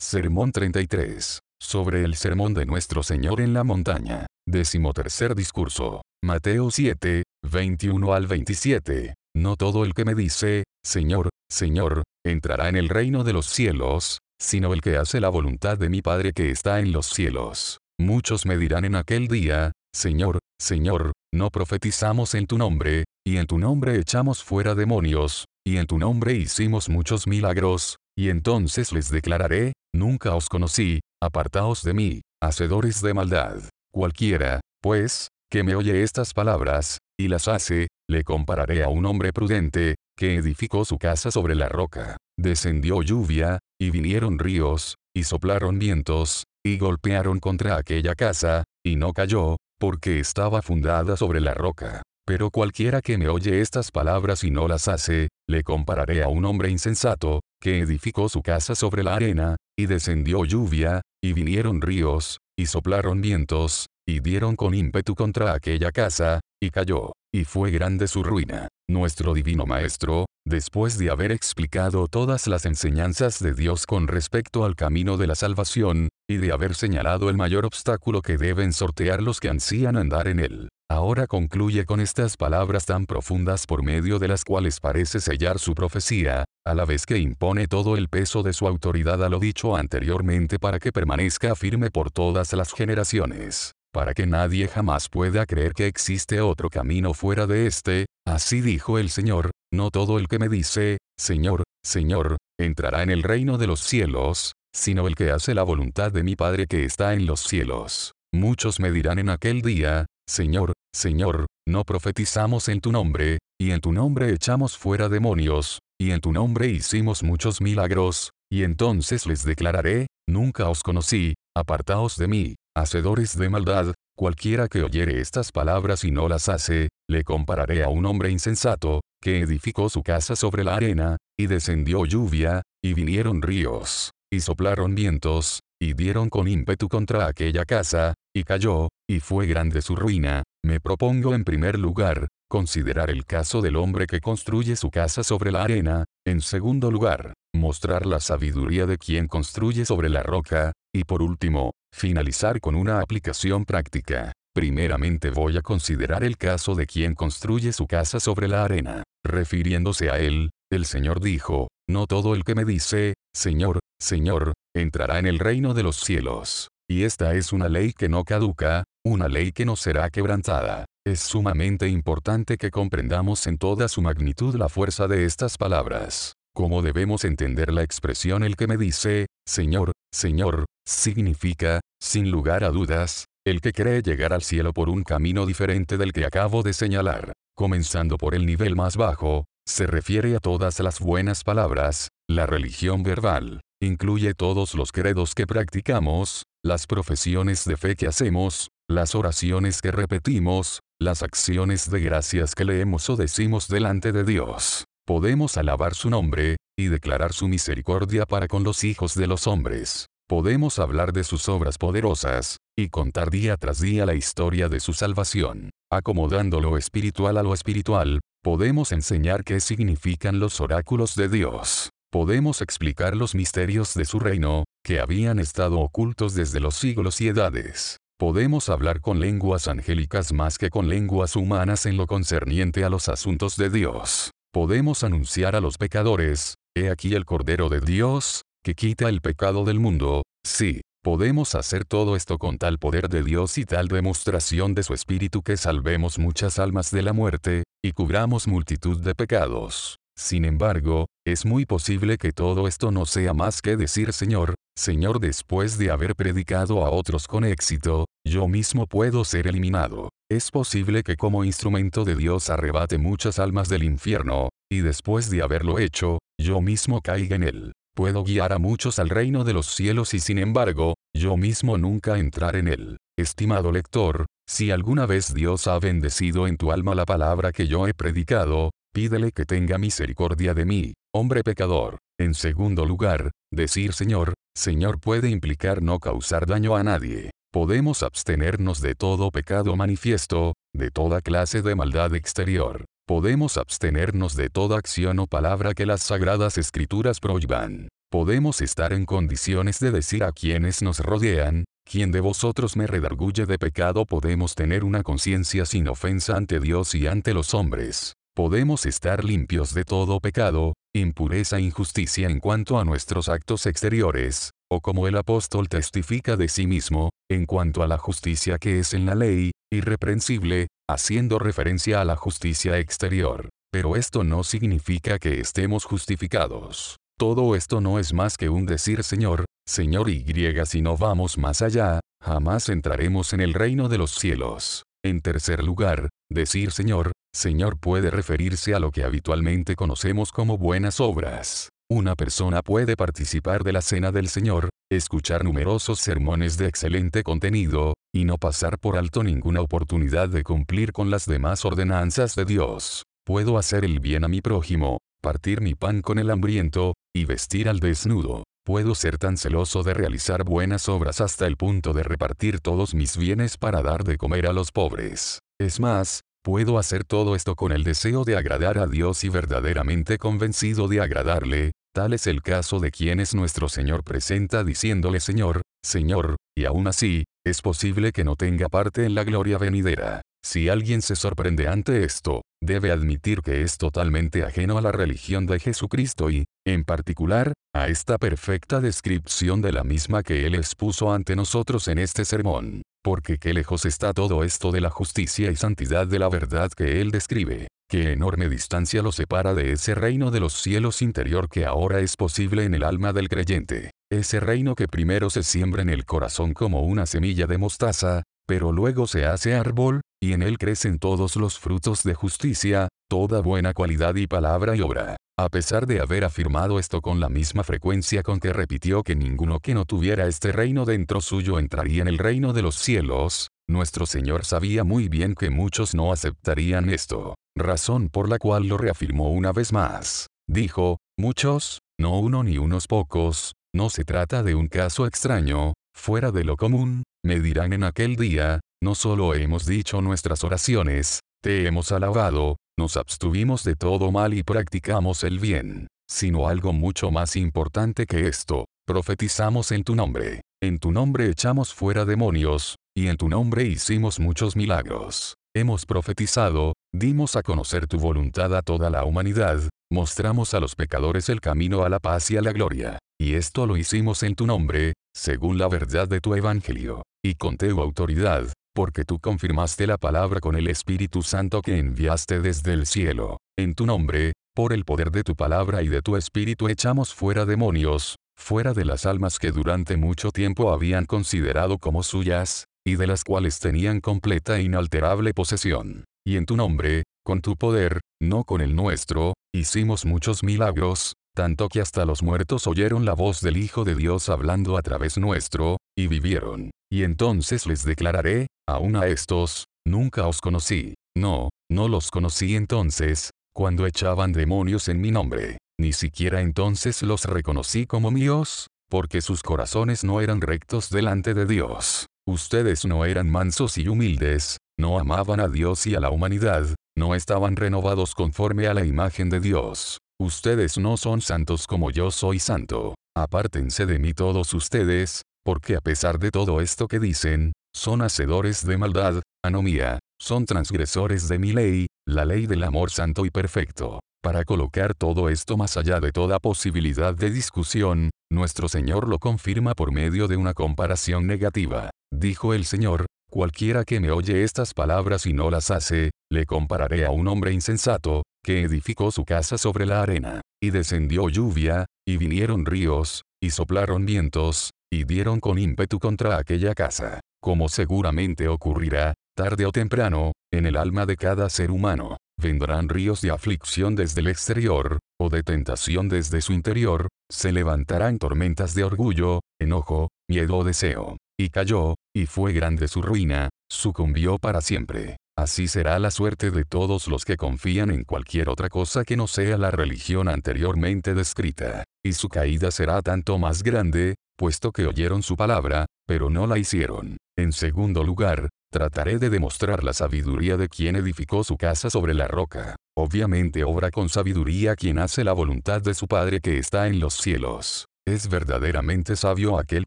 Sermón 33. Sobre el sermón de nuestro Señor en la montaña. Decimotercer discurso. Mateo 7, 21 al 27. No todo el que me dice, Señor, Señor, entrará en el reino de los cielos, sino el que hace la voluntad de mi Padre que está en los cielos. Muchos me dirán en aquel día, Señor, Señor, no profetizamos en tu nombre, y en tu nombre echamos fuera demonios, y en tu nombre hicimos muchos milagros, y entonces les declararé, nunca os conocí, apartaos de mí, hacedores de maldad. Cualquiera, pues, que me oye estas palabras, y las hace, le compararé a un hombre prudente, que edificó su casa sobre la roca. Descendió lluvia, y vinieron ríos, y soplaron vientos, y golpearon contra aquella casa, y no cayó, porque estaba fundada sobre la roca. Pero cualquiera que me oye estas palabras y no las hace, le compararé a un hombre insensato, que edificó su casa sobre la arena, y descendió lluvia, y vinieron ríos, y soplaron vientos, y dieron con ímpetu contra aquella casa, y cayó, y fue grande su ruina. Nuestro divino Maestro, después de haber explicado todas las enseñanzas de Dios con respecto al camino de la salvación, y de haber señalado el mayor obstáculo que deben sortear los que ansían andar en él, Ahora concluye con estas palabras tan profundas por medio de las cuales parece sellar su profecía, a la vez que impone todo el peso de su autoridad a lo dicho anteriormente para que permanezca firme por todas las generaciones, para que nadie jamás pueda creer que existe otro camino fuera de este, así dijo el Señor, no todo el que me dice, Señor, Señor, entrará en el reino de los cielos, sino el que hace la voluntad de mi Padre que está en los cielos. Muchos me dirán en aquel día, Señor, Señor, no profetizamos en tu nombre, y en tu nombre echamos fuera demonios, y en tu nombre hicimos muchos milagros, y entonces les declararé, nunca os conocí, apartaos de mí, hacedores de maldad, cualquiera que oyere estas palabras y no las hace, le compararé a un hombre insensato, que edificó su casa sobre la arena, y descendió lluvia, y vinieron ríos, y soplaron vientos, y dieron con ímpetu contra aquella casa, y cayó, y fue grande su ruina, me propongo en primer lugar, considerar el caso del hombre que construye su casa sobre la arena, en segundo lugar, mostrar la sabiduría de quien construye sobre la roca, y por último, finalizar con una aplicación práctica. Primeramente voy a considerar el caso de quien construye su casa sobre la arena. Refiriéndose a él, el Señor dijo, no todo el que me dice, Señor, Señor, entrará en el reino de los cielos. Y esta es una ley que no caduca, una ley que no será quebrantada. Es sumamente importante que comprendamos en toda su magnitud la fuerza de estas palabras. ¿Cómo debemos entender la expresión el que me dice, Señor, Señor, significa, sin lugar a dudas, el que cree llegar al cielo por un camino diferente del que acabo de señalar, comenzando por el nivel más bajo, se refiere a todas las buenas palabras, la religión verbal, incluye todos los credos que practicamos, las profesiones de fe que hacemos, las oraciones que repetimos, las acciones de gracias que leemos o decimos delante de Dios. Podemos alabar su nombre, y declarar su misericordia para con los hijos de los hombres. Podemos hablar de sus obras poderosas, y contar día tras día la historia de su salvación. Acomodando lo espiritual a lo espiritual, podemos enseñar qué significan los oráculos de Dios podemos explicar los misterios de su reino, que habían estado ocultos desde los siglos y edades. Podemos hablar con lenguas angélicas más que con lenguas humanas en lo concerniente a los asuntos de Dios. Podemos anunciar a los pecadores, he aquí el Cordero de Dios, que quita el pecado del mundo, sí, podemos hacer todo esto con tal poder de Dios y tal demostración de su Espíritu que salvemos muchas almas de la muerte, y cubramos multitud de pecados. Sin embargo, es muy posible que todo esto no sea más que decir Señor, Señor después de haber predicado a otros con éxito, yo mismo puedo ser eliminado. Es posible que como instrumento de Dios arrebate muchas almas del infierno, y después de haberlo hecho, yo mismo caiga en él. Puedo guiar a muchos al reino de los cielos y sin embargo, yo mismo nunca entrar en él. Estimado lector, si alguna vez Dios ha bendecido en tu alma la palabra que yo he predicado, pídele que tenga misericordia de mí, hombre pecador. En segundo lugar, decir Señor, Señor puede implicar no causar daño a nadie. Podemos abstenernos de todo pecado manifiesto, de toda clase de maldad exterior. Podemos abstenernos de toda acción o palabra que las sagradas escrituras prohíban. podemos estar en condiciones de decir a quienes nos rodean, quien de vosotros me redarguye de pecado podemos tener una conciencia sin ofensa ante Dios y ante los hombres. Podemos estar limpios de todo pecado, impureza e injusticia en cuanto a nuestros actos exteriores, o como el apóstol testifica de sí mismo, en cuanto a la justicia que es en la ley, irreprensible, haciendo referencia a la justicia exterior. Pero esto no significa que estemos justificados. Todo esto no es más que un decir Señor, Señor y si no vamos más allá, jamás entraremos en el reino de los cielos. En tercer lugar, decir Señor, Señor puede referirse a lo que habitualmente conocemos como buenas obras. Una persona puede participar de la cena del Señor, escuchar numerosos sermones de excelente contenido, y no pasar por alto ninguna oportunidad de cumplir con las demás ordenanzas de Dios. Puedo hacer el bien a mi prójimo, partir mi pan con el hambriento, y vestir al desnudo. Puedo ser tan celoso de realizar buenas obras hasta el punto de repartir todos mis bienes para dar de comer a los pobres. Es más, puedo hacer todo esto con el deseo de agradar a Dios y verdaderamente convencido de agradarle, tal es el caso de quienes nuestro Señor presenta diciéndole Señor, Señor, y aún así, es posible que no tenga parte en la gloria venidera. Si alguien se sorprende ante esto, debe admitir que es totalmente ajeno a la religión de Jesucristo y, en particular, a esta perfecta descripción de la misma que él expuso ante nosotros en este sermón. Porque qué lejos está todo esto de la justicia y santidad de la verdad que él describe. Qué enorme distancia lo separa de ese reino de los cielos interior que ahora es posible en el alma del creyente. Ese reino que primero se siembra en el corazón como una semilla de mostaza, pero luego se hace árbol, y en él crecen todos los frutos de justicia, toda buena cualidad y palabra y obra. A pesar de haber afirmado esto con la misma frecuencia con que repitió que ninguno que no tuviera este reino dentro suyo entraría en el reino de los cielos, nuestro Señor sabía muy bien que muchos no aceptarían esto, razón por la cual lo reafirmó una vez más. Dijo, muchos, no uno ni unos pocos, no se trata de un caso extraño, fuera de lo común, me dirán en aquel día, no solo hemos dicho nuestras oraciones, te hemos alabado, nos abstuvimos de todo mal y practicamos el bien, sino algo mucho más importante que esto, profetizamos en tu nombre, en tu nombre echamos fuera demonios, y en tu nombre hicimos muchos milagros. Hemos profetizado, dimos a conocer tu voluntad a toda la humanidad, mostramos a los pecadores el camino a la paz y a la gloria. Y esto lo hicimos en tu nombre, según la verdad de tu evangelio, y con tu autoridad, porque tú confirmaste la palabra con el Espíritu Santo que enviaste desde el cielo. En tu nombre, por el poder de tu palabra y de tu Espíritu echamos fuera demonios, fuera de las almas que durante mucho tiempo habían considerado como suyas, y de las cuales tenían completa e inalterable posesión. Y en tu nombre, con tu poder, no con el nuestro, hicimos muchos milagros, tanto que hasta los muertos oyeron la voz del Hijo de Dios hablando a través nuestro, y vivieron. Y entonces les declararé, aún a estos, nunca os conocí. No, no los conocí entonces, cuando echaban demonios en mi nombre. Ni siquiera entonces los reconocí como míos, porque sus corazones no eran rectos delante de Dios. Ustedes no eran mansos y humildes, no amaban a Dios y a la humanidad, no estaban renovados conforme a la imagen de Dios. Ustedes no son santos como yo soy santo. Apártense de mí todos ustedes, porque a pesar de todo esto que dicen, son hacedores de maldad, anomía, son transgresores de mi ley, la ley del amor santo y perfecto. Para colocar todo esto más allá de toda posibilidad de discusión, nuestro Señor lo confirma por medio de una comparación negativa. Dijo el Señor, cualquiera que me oye estas palabras y no las hace, le compararé a un hombre insensato, que edificó su casa sobre la arena, y descendió lluvia, y vinieron ríos, y soplaron vientos, y dieron con ímpetu contra aquella casa, como seguramente ocurrirá, tarde o temprano, en el alma de cada ser humano. Vendrán ríos de aflicción desde el exterior, o de tentación desde su interior, se levantarán tormentas de orgullo, enojo, miedo o deseo. Y cayó, y fue grande su ruina, sucumbió para siempre. Así será la suerte de todos los que confían en cualquier otra cosa que no sea la religión anteriormente descrita. Y su caída será tanto más grande, puesto que oyeron su palabra, pero no la hicieron. En segundo lugar, trataré de demostrar la sabiduría de quien edificó su casa sobre la roca. Obviamente obra con sabiduría quien hace la voluntad de su Padre que está en los cielos. Es verdaderamente sabio aquel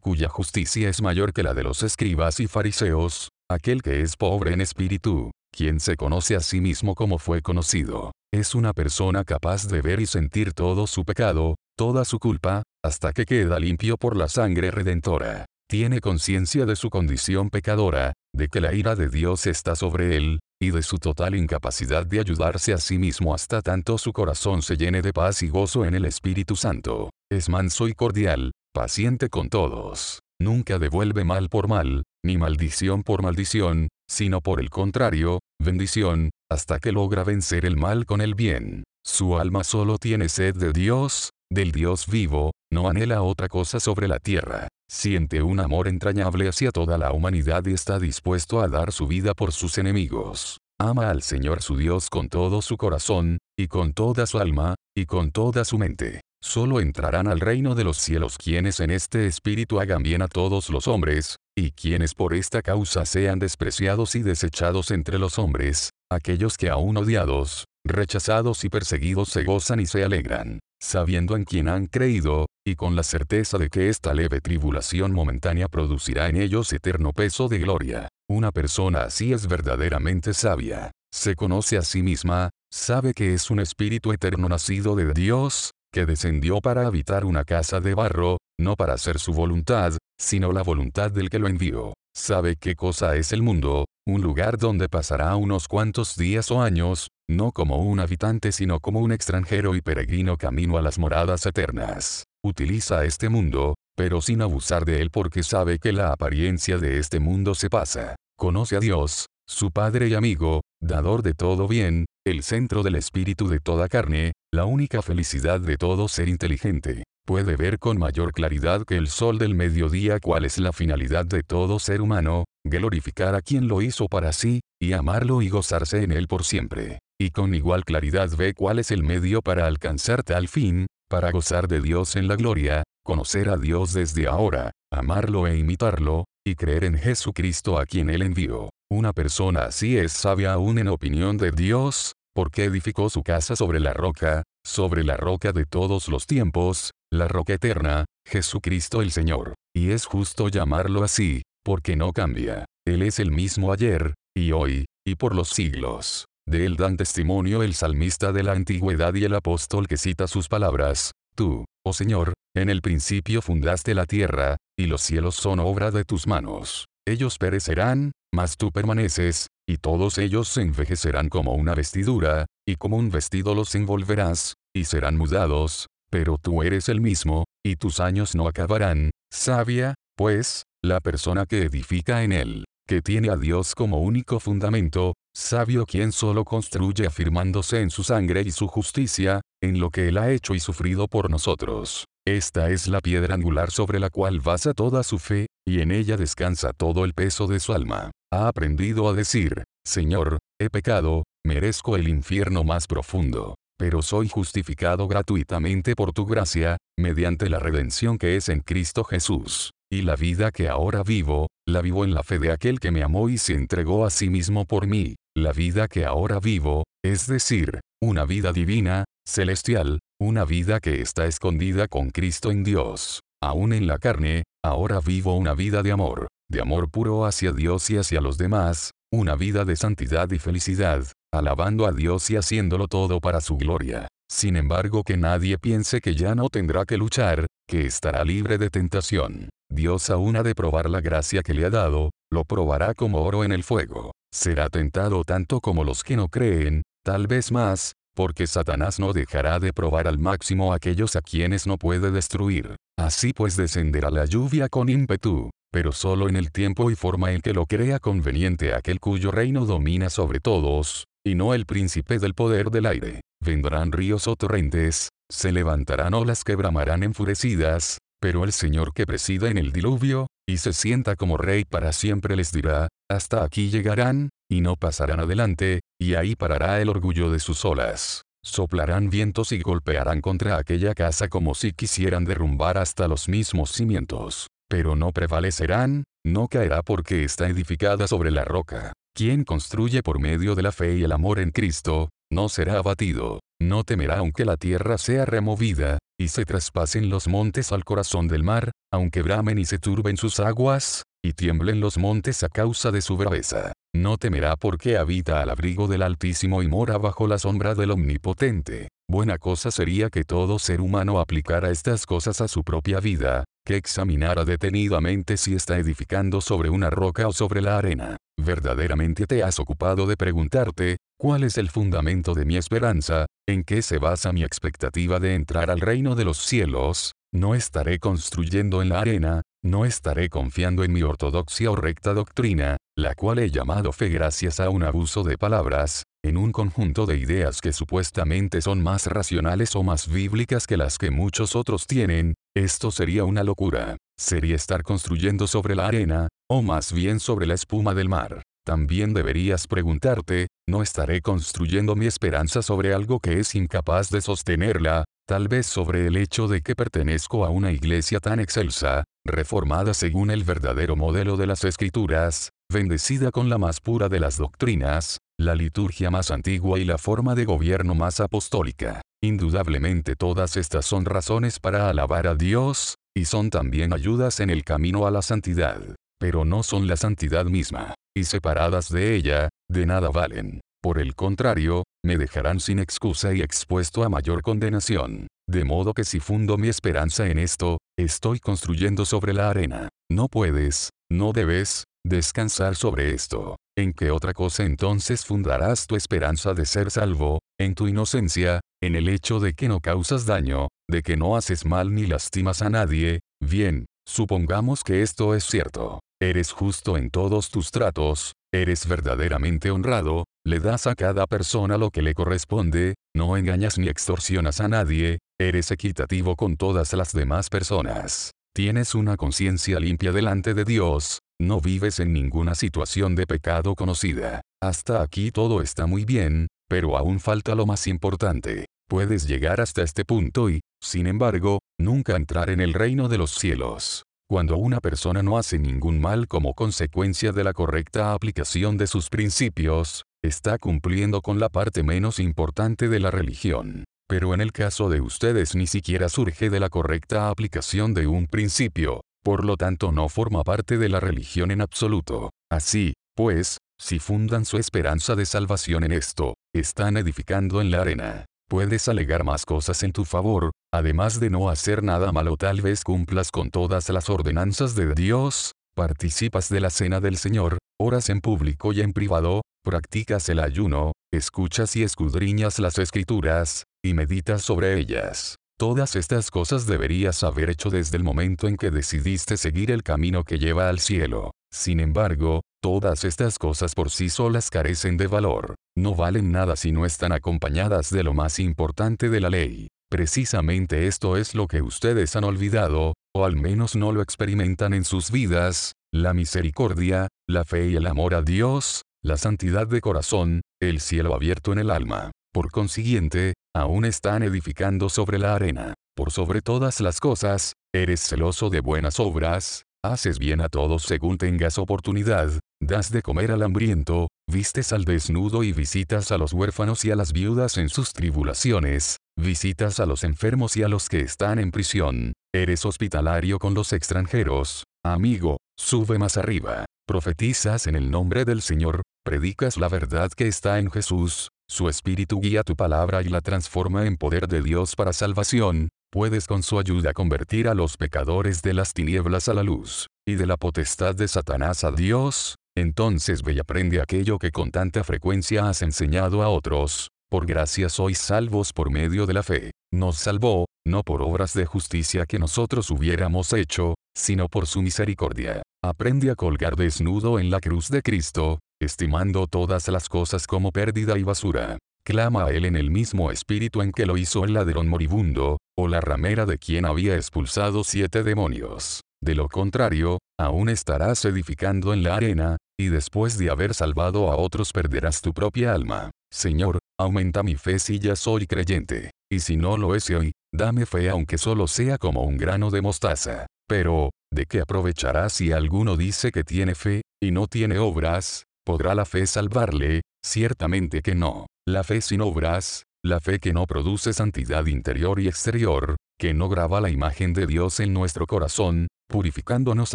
cuya justicia es mayor que la de los escribas y fariseos, aquel que es pobre en espíritu, quien se conoce a sí mismo como fue conocido. Es una persona capaz de ver y sentir todo su pecado, toda su culpa, hasta que queda limpio por la sangre redentora. Tiene conciencia de su condición pecadora, de que la ira de Dios está sobre él, y de su total incapacidad de ayudarse a sí mismo hasta tanto su corazón se llene de paz y gozo en el Espíritu Santo. Es manso y cordial, paciente con todos. Nunca devuelve mal por mal, ni maldición por maldición, sino por el contrario, bendición, hasta que logra vencer el mal con el bien. Su alma solo tiene sed de Dios, del Dios vivo, no anhela otra cosa sobre la tierra. Siente un amor entrañable hacia toda la humanidad y está dispuesto a dar su vida por sus enemigos. Ama al Señor su Dios con todo su corazón, y con toda su alma, y con toda su mente. Solo entrarán al reino de los cielos quienes en este espíritu hagan bien a todos los hombres, y quienes por esta causa sean despreciados y desechados entre los hombres, aquellos que aún odiados, rechazados y perseguidos se gozan y se alegran, sabiendo en quien han creído, y con la certeza de que esta leve tribulación momentánea producirá en ellos eterno peso de gloria. Una persona así es verdaderamente sabia. Se conoce a sí misma, sabe que es un espíritu eterno nacido de Dios, que descendió para habitar una casa de barro, no para hacer su voluntad, sino la voluntad del que lo envió. Sabe qué cosa es el mundo, un lugar donde pasará unos cuantos días o años, no como un habitante sino como un extranjero y peregrino camino a las moradas eternas. Utiliza este mundo, pero sin abusar de él porque sabe que la apariencia de este mundo se pasa. Conoce a Dios, su Padre y amigo, dador de todo bien, el centro del espíritu de toda carne, la única felicidad de todo ser inteligente. Puede ver con mayor claridad que el sol del mediodía cuál es la finalidad de todo ser humano, glorificar a quien lo hizo para sí, y amarlo y gozarse en él por siempre. Y con igual claridad ve cuál es el medio para alcanzar tal fin, para gozar de Dios en la gloria, conocer a Dios desde ahora, amarlo e imitarlo, y creer en Jesucristo a quien Él envió. Una persona así es sabia aún en opinión de Dios, porque edificó su casa sobre la roca, sobre la roca de todos los tiempos, la roca eterna, Jesucristo el Señor. Y es justo llamarlo así, porque no cambia. Él es el mismo ayer, y hoy, y por los siglos. De él dan testimonio el salmista de la antigüedad y el apóstol que cita sus palabras. Tú, oh Señor, en el principio fundaste la tierra, y los cielos son obra de tus manos. Ellos perecerán, mas tú permaneces, y todos ellos se envejecerán como una vestidura, y como un vestido los envolverás, y serán mudados, pero tú eres el mismo, y tus años no acabarán, sabia, pues, la persona que edifica en él, que tiene a Dios como único fundamento, sabio quien solo construye afirmándose en su sangre y su justicia, en lo que él ha hecho y sufrido por nosotros. Esta es la piedra angular sobre la cual basa toda su fe, y en ella descansa todo el peso de su alma. Ha aprendido a decir, Señor, he pecado, merezco el infierno más profundo, pero soy justificado gratuitamente por tu gracia, mediante la redención que es en Cristo Jesús. Y la vida que ahora vivo, la vivo en la fe de aquel que me amó y se entregó a sí mismo por mí. La vida que ahora vivo, es decir, una vida divina, celestial, una vida que está escondida con Cristo en Dios. Aún en la carne, ahora vivo una vida de amor, de amor puro hacia Dios y hacia los demás, una vida de santidad y felicidad, alabando a Dios y haciéndolo todo para su gloria. Sin embargo que nadie piense que ya no tendrá que luchar, que estará libre de tentación. Dios aún ha de probar la gracia que le ha dado, lo probará como oro en el fuego. Será tentado tanto como los que no creen, tal vez más, porque Satanás no dejará de probar al máximo a aquellos a quienes no puede destruir. Así pues descenderá la lluvia con ímpetu, pero solo en el tiempo y forma en que lo crea conveniente aquel cuyo reino domina sobre todos, y no el príncipe del poder del aire. Vendrán ríos o torrentes, se levantarán olas que bramarán enfurecidas, pero el Señor que presida en el diluvio, y se sienta como rey para siempre les dirá, hasta aquí llegarán, y no pasarán adelante, y ahí parará el orgullo de sus olas. Soplarán vientos y golpearán contra aquella casa como si quisieran derrumbar hasta los mismos cimientos. Pero no prevalecerán, no caerá porque está edificada sobre la roca. Quien construye por medio de la fe y el amor en Cristo, no será abatido, no temerá aunque la tierra sea removida, y se traspasen los montes al corazón del mar, aunque bramen y se turben sus aguas, y tiemblen los montes a causa de su braveza. No temerá porque habita al abrigo del Altísimo y mora bajo la sombra del Omnipotente. Buena cosa sería que todo ser humano aplicara estas cosas a su propia vida, que examinara detenidamente si está edificando sobre una roca o sobre la arena. Verdaderamente te has ocupado de preguntarte, ¿cuál es el fundamento de mi esperanza? ¿En qué se basa mi expectativa de entrar al reino de los cielos? No estaré construyendo en la arena, no estaré confiando en mi ortodoxia o recta doctrina, la cual he llamado fe gracias a un abuso de palabras, en un conjunto de ideas que supuestamente son más racionales o más bíblicas que las que muchos otros tienen, esto sería una locura. Sería estar construyendo sobre la arena, o más bien sobre la espuma del mar. También deberías preguntarte, ¿no estaré construyendo mi esperanza sobre algo que es incapaz de sostenerla, tal vez sobre el hecho de que pertenezco a una iglesia tan excelsa, reformada según el verdadero modelo de las escrituras, bendecida con la más pura de las doctrinas, la liturgia más antigua y la forma de gobierno más apostólica. Indudablemente todas estas son razones para alabar a Dios, y son también ayudas en el camino a la santidad, pero no son la santidad misma, y separadas de ella, de nada valen. Por el contrario, me dejarán sin excusa y expuesto a mayor condenación. De modo que si fundo mi esperanza en esto, estoy construyendo sobre la arena. No puedes, no debes, descansar sobre esto. ¿En qué otra cosa entonces fundarás tu esperanza de ser salvo? En tu inocencia, en el hecho de que no causas daño, de que no haces mal ni lastimas a nadie. Bien, supongamos que esto es cierto. Eres justo en todos tus tratos, eres verdaderamente honrado, le das a cada persona lo que le corresponde, no engañas ni extorsionas a nadie, eres equitativo con todas las demás personas. Tienes una conciencia limpia delante de Dios, no vives en ninguna situación de pecado conocida. Hasta aquí todo está muy bien, pero aún falta lo más importante. Puedes llegar hasta este punto y, sin embargo, nunca entrar en el reino de los cielos. Cuando una persona no hace ningún mal como consecuencia de la correcta aplicación de sus principios, está cumpliendo con la parte menos importante de la religión. Pero en el caso de ustedes ni siquiera surge de la correcta aplicación de un principio, por lo tanto no forma parte de la religión en absoluto. Así, pues, si fundan su esperanza de salvación en esto, están edificando en la arena. Puedes alegar más cosas en tu favor, además de no hacer nada malo tal vez cumplas con todas las ordenanzas de Dios, participas de la cena del Señor, oras en público y en privado, practicas el ayuno, escuchas y escudriñas las escrituras, y meditas sobre ellas. Todas estas cosas deberías haber hecho desde el momento en que decidiste seguir el camino que lleva al cielo. Sin embargo, todas estas cosas por sí solas carecen de valor. No valen nada si no están acompañadas de lo más importante de la ley. Precisamente esto es lo que ustedes han olvidado, o al menos no lo experimentan en sus vidas, la misericordia, la fe y el amor a Dios, la santidad de corazón, el cielo abierto en el alma. Por consiguiente, aún están edificando sobre la arena. Por sobre todas las cosas, eres celoso de buenas obras, haces bien a todos según tengas oportunidad, das de comer al hambriento, vistes al desnudo y visitas a los huérfanos y a las viudas en sus tribulaciones, visitas a los enfermos y a los que están en prisión, eres hospitalario con los extranjeros, amigo, sube más arriba, profetizas en el nombre del Señor, predicas la verdad que está en Jesús, su espíritu guía tu palabra y la transforma en poder de Dios para salvación, puedes con su ayuda convertir a los pecadores de las tinieblas a la luz, y de la potestad de Satanás a Dios, entonces ve y aprende aquello que con tanta frecuencia has enseñado a otros. Por gracia sois salvos por medio de la fe. Nos salvó, no por obras de justicia que nosotros hubiéramos hecho, sino por su misericordia. Aprende a colgar desnudo en la cruz de Cristo, estimando todas las cosas como pérdida y basura. Clama a él en el mismo espíritu en que lo hizo el ladrón moribundo, o la ramera de quien había expulsado siete demonios. De lo contrario, aún estarás edificando en la arena, y después de haber salvado a otros perderás tu propia alma. Señor, aumenta mi fe si ya soy creyente, y si no lo es hoy, dame fe aunque solo sea como un grano de mostaza. Pero, ¿de qué aprovechará si alguno dice que tiene fe, y no tiene obras? ¿Podrá la fe salvarle? Ciertamente que no. La fe sin obras, la fe que no produce santidad interior y exterior, que no graba la imagen de Dios en nuestro corazón, purificándonos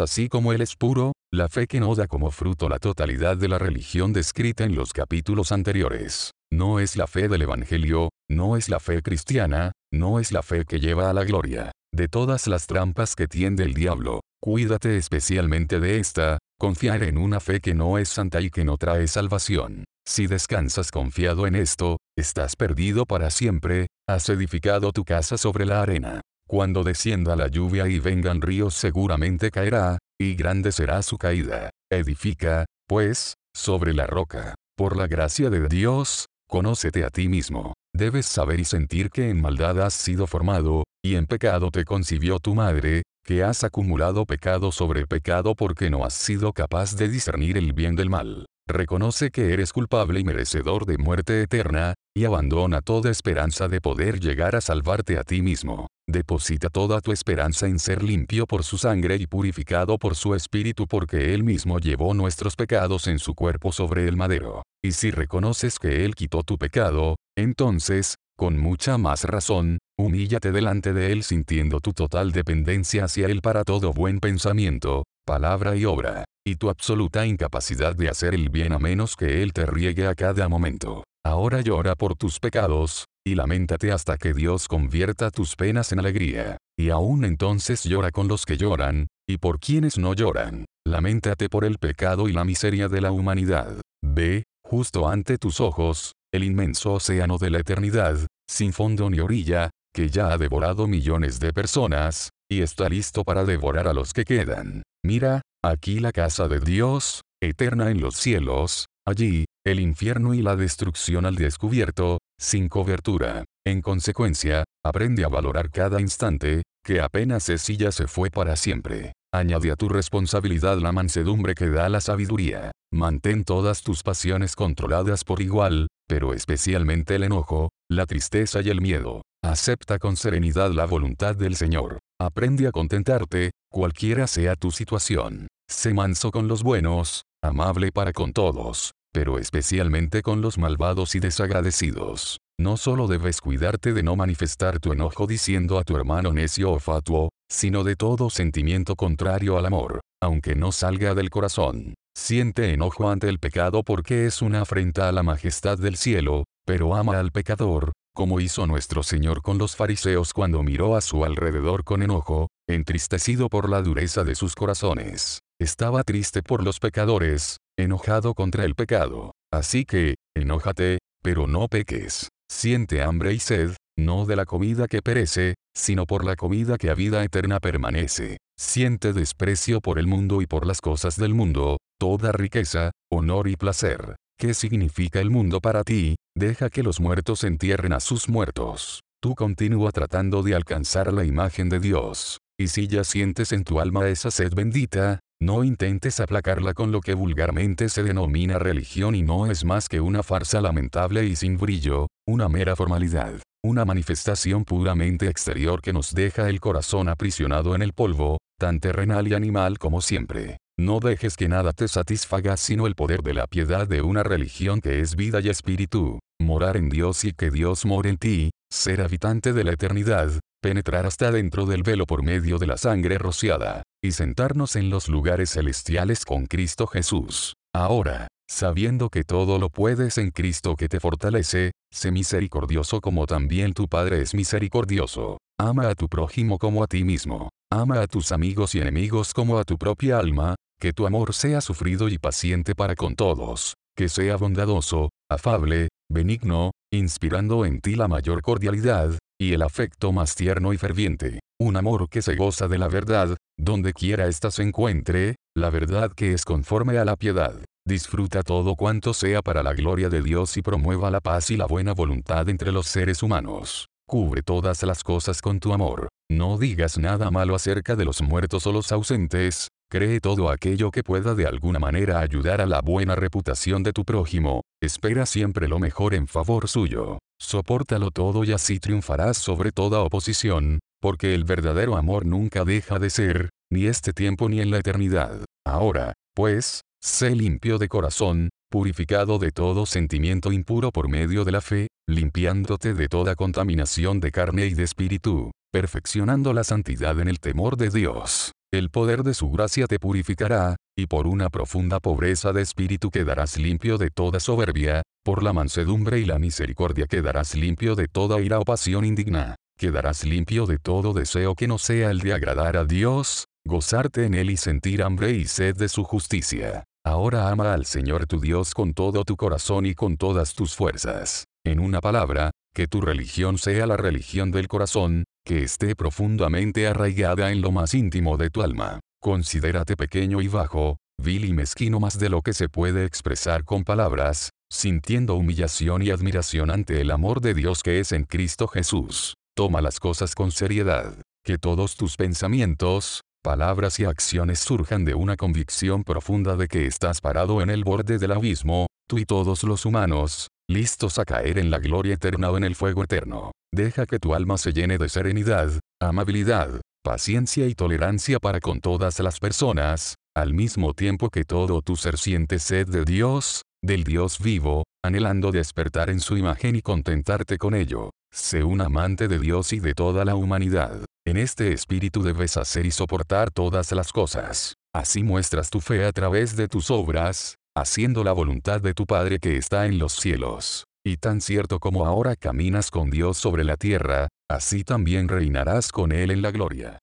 así como Él es puro, la fe que no da como fruto la totalidad de la religión descrita en los capítulos anteriores. No es la fe del Evangelio, no es la fe cristiana, no es la fe que lleva a la gloria. De todas las trampas que tiende el diablo, cuídate especialmente de esta, confiar en una fe que no es santa y que no trae salvación. Si descansas confiado en esto, estás perdido para siempre, has edificado tu casa sobre la arena. Cuando descienda la lluvia y vengan ríos seguramente caerá, y grande será su caída. Edifica, pues, sobre la roca. Por la gracia de Dios, conócete a ti mismo. Debes saber y sentir que en maldad has sido formado, y en pecado te concibió tu madre, que has acumulado pecado sobre pecado porque no has sido capaz de discernir el bien del mal. Reconoce que eres culpable y merecedor de muerte eterna, y abandona toda esperanza de poder llegar a salvarte a ti mismo. Deposita toda tu esperanza en ser limpio por su sangre y purificado por su espíritu porque Él mismo llevó nuestros pecados en su cuerpo sobre el madero. Y si reconoces que Él quitó tu pecado, entonces, con mucha más razón, humíllate delante de Él sintiendo tu total dependencia hacia Él para todo buen pensamiento, palabra y obra y tu absoluta incapacidad de hacer el bien a menos que Él te riegue a cada momento. Ahora llora por tus pecados, y lamentate hasta que Dios convierta tus penas en alegría. Y aún entonces llora con los que lloran, y por quienes no lloran. Lamentate por el pecado y la miseria de la humanidad. Ve, justo ante tus ojos, el inmenso océano de la eternidad, sin fondo ni orilla, que ya ha devorado millones de personas, y está listo para devorar a los que quedan. Mira, Aquí la casa de Dios, eterna en los cielos, allí, el infierno y la destrucción al descubierto, sin cobertura. En consecuencia, aprende a valorar cada instante, que apenas es y ya se fue para siempre. Añade a tu responsabilidad la mansedumbre que da la sabiduría. Mantén todas tus pasiones controladas por igual, pero especialmente el enojo, la tristeza y el miedo. Acepta con serenidad la voluntad del Señor. Aprende a contentarte, cualquiera sea tu situación. Sé manso con los buenos, amable para con todos, pero especialmente con los malvados y desagradecidos. No solo debes cuidarte de no manifestar tu enojo diciendo a tu hermano necio o fatuo, sino de todo sentimiento contrario al amor, aunque no salga del corazón. Siente enojo ante el pecado porque es una afrenta a la majestad del cielo, pero ama al pecador, como hizo nuestro Señor con los fariseos cuando miró a su alrededor con enojo, entristecido por la dureza de sus corazones. Estaba triste por los pecadores, enojado contra el pecado. Así que, enójate, pero no peques. Siente hambre y sed, no de la comida que perece, sino por la comida que a vida eterna permanece. Siente desprecio por el mundo y por las cosas del mundo, toda riqueza, honor y placer. ¿Qué significa el mundo para ti? Deja que los muertos entierren a sus muertos. Tú continúa tratando de alcanzar la imagen de Dios. Y si ya sientes en tu alma esa sed bendita, no intentes aplacarla con lo que vulgarmente se denomina religión y no es más que una farsa lamentable y sin brillo, una mera formalidad, una manifestación puramente exterior que nos deja el corazón aprisionado en el polvo, tan terrenal y animal como siempre. No dejes que nada te satisfaga sino el poder de la piedad de una religión que es vida y espíritu, morar en Dios y que Dios more en ti, ser habitante de la eternidad, penetrar hasta dentro del velo por medio de la sangre rociada, y sentarnos en los lugares celestiales con Cristo Jesús. Ahora, sabiendo que todo lo puedes en Cristo que te fortalece, sé misericordioso como también tu Padre es misericordioso. Ama a tu prójimo como a ti mismo. Ama a tus amigos y enemigos como a tu propia alma, que tu amor sea sufrido y paciente para con todos, que sea bondadoso, afable, benigno, inspirando en ti la mayor cordialidad, y el afecto más tierno y ferviente, un amor que se goza de la verdad, donde quiera ésta se encuentre, la verdad que es conforme a la piedad. Disfruta todo cuanto sea para la gloria de Dios y promueva la paz y la buena voluntad entre los seres humanos. Cubre todas las cosas con tu amor. No digas nada malo acerca de los muertos o los ausentes, cree todo aquello que pueda de alguna manera ayudar a la buena reputación de tu prójimo, espera siempre lo mejor en favor suyo. Sopórtalo todo y así triunfarás sobre toda oposición, porque el verdadero amor nunca deja de ser, ni este tiempo ni en la eternidad. Ahora, pues, sé limpio de corazón, purificado de todo sentimiento impuro por medio de la fe, limpiándote de toda contaminación de carne y de espíritu, perfeccionando la santidad en el temor de Dios. El poder de su gracia te purificará, y por una profunda pobreza de espíritu quedarás limpio de toda soberbia, por la mansedumbre y la misericordia quedarás limpio de toda ira o pasión indigna, quedarás limpio de todo deseo que no sea el de agradar a Dios, gozarte en Él y sentir hambre y sed de su justicia. Ahora ama al Señor tu Dios con todo tu corazón y con todas tus fuerzas. En una palabra, que tu religión sea la religión del corazón, que esté profundamente arraigada en lo más íntimo de tu alma. Considérate pequeño y bajo, vil y mezquino más de lo que se puede expresar con palabras, sintiendo humillación y admiración ante el amor de Dios que es en Cristo Jesús. Toma las cosas con seriedad, que todos tus pensamientos, palabras y acciones surjan de una convicción profunda de que estás parado en el borde del abismo, tú y todos los humanos, listos a caer en la gloria eterna o en el fuego eterno. Deja que tu alma se llene de serenidad, amabilidad, paciencia y tolerancia para con todas las personas, al mismo tiempo que todo tu ser siente sed de Dios, del Dios vivo, anhelando despertar en su imagen y contentarte con ello. Sé un amante de Dios y de toda la humanidad. En este espíritu debes hacer y soportar todas las cosas. Así muestras tu fe a través de tus obras, haciendo la voluntad de tu Padre que está en los cielos. Y tan cierto como ahora caminas con Dios sobre la tierra, así también reinarás con Él en la gloria.